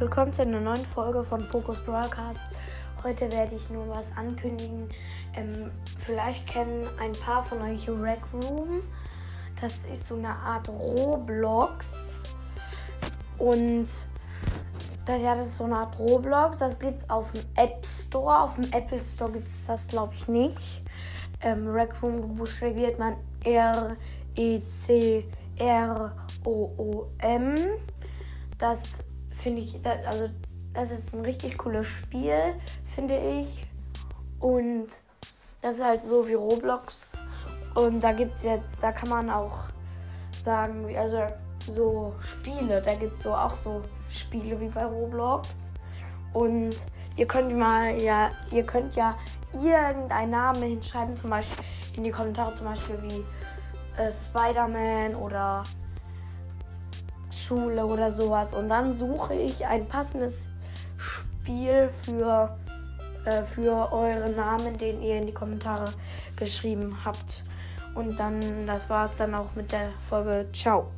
willkommen zu einer neuen Folge von Pokus Broadcast. Heute werde ich nur was ankündigen. Ähm, vielleicht kennen ein paar von euch Rec Room. Das ist so eine Art Roblox. Und das, ja, das ist so eine Art Roblox. Das gibt es auf dem App Store. Auf dem Apple Store gibt es das, glaube ich, nicht. Ähm, Rec Room buchstabiert man R-E-C-R-O-O-M. Das finde ich, also das ist ein richtig cooles Spiel, finde ich. Und das ist halt so wie Roblox. Und da gibt es jetzt, da kann man auch sagen, also so Spiele, da gibt es so auch so Spiele wie bei Roblox. Und ihr könnt mal, ja, ihr könnt ja irgendeinen Namen hinschreiben, zum Beispiel in die Kommentare, zum Beispiel wie äh, Spider-Man oder Schule oder sowas. Und dann suche ich ein passendes Spiel für, äh, für euren Namen, den ihr in die Kommentare geschrieben habt. Und dann, das war es dann auch mit der Folge. Ciao.